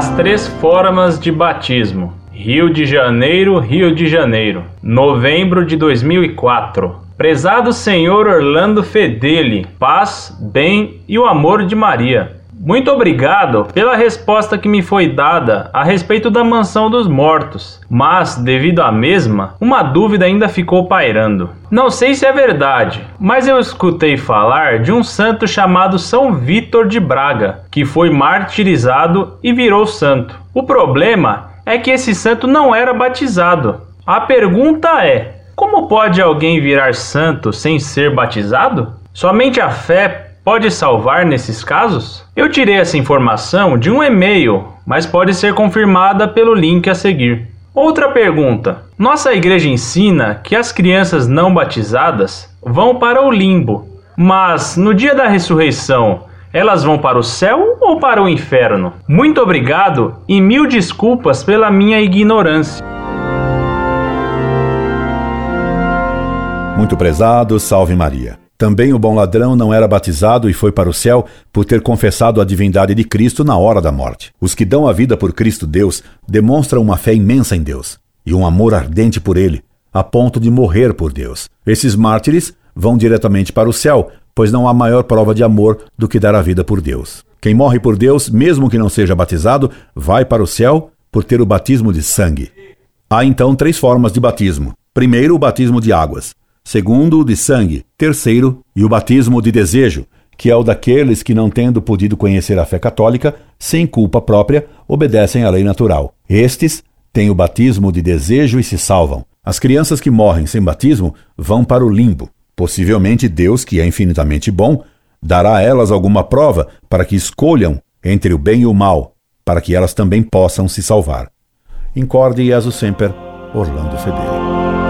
três formas de batismo. Rio de Janeiro, Rio de Janeiro, novembro de 2004. Prezado Senhor Orlando Fedeli, paz, bem e o amor de Maria. Muito obrigado pela resposta que me foi dada a respeito da mansão dos mortos, mas, devido à mesma, uma dúvida ainda ficou pairando. Não sei se é verdade, mas eu escutei falar de um santo chamado São Vítor de Braga, que foi martirizado e virou santo. O problema é que esse santo não era batizado. A pergunta é: como pode alguém virar santo sem ser batizado? Somente a fé pode salvar nesses casos? Eu tirei essa informação de um e-mail, mas pode ser confirmada pelo link a seguir. Outra pergunta: Nossa igreja ensina que as crianças não batizadas vão para o limbo, mas no dia da ressurreição elas vão para o céu ou para o inferno? Muito obrigado e mil desculpas pela minha ignorância. Muito prezado, salve Maria. Também o bom ladrão não era batizado e foi para o céu por ter confessado a divindade de Cristo na hora da morte. Os que dão a vida por Cristo Deus demonstram uma fé imensa em Deus e um amor ardente por Ele, a ponto de morrer por Deus. Esses mártires vão diretamente para o céu, pois não há maior prova de amor do que dar a vida por Deus. Quem morre por Deus, mesmo que não seja batizado, vai para o céu por ter o batismo de sangue. Há então três formas de batismo. Primeiro, o batismo de águas segundo o de sangue, terceiro, e o batismo de desejo, que é o daqueles que, não tendo podido conhecer a fé católica, sem culpa própria, obedecem à lei natural. Estes têm o batismo de desejo e se salvam. As crianças que morrem sem batismo vão para o limbo. Possivelmente Deus, que é infinitamente bom, dará a elas alguma prova para que escolham entre o bem e o mal, para que elas também possam se salvar. Incorde Jesus Semper, Orlando Fedeli.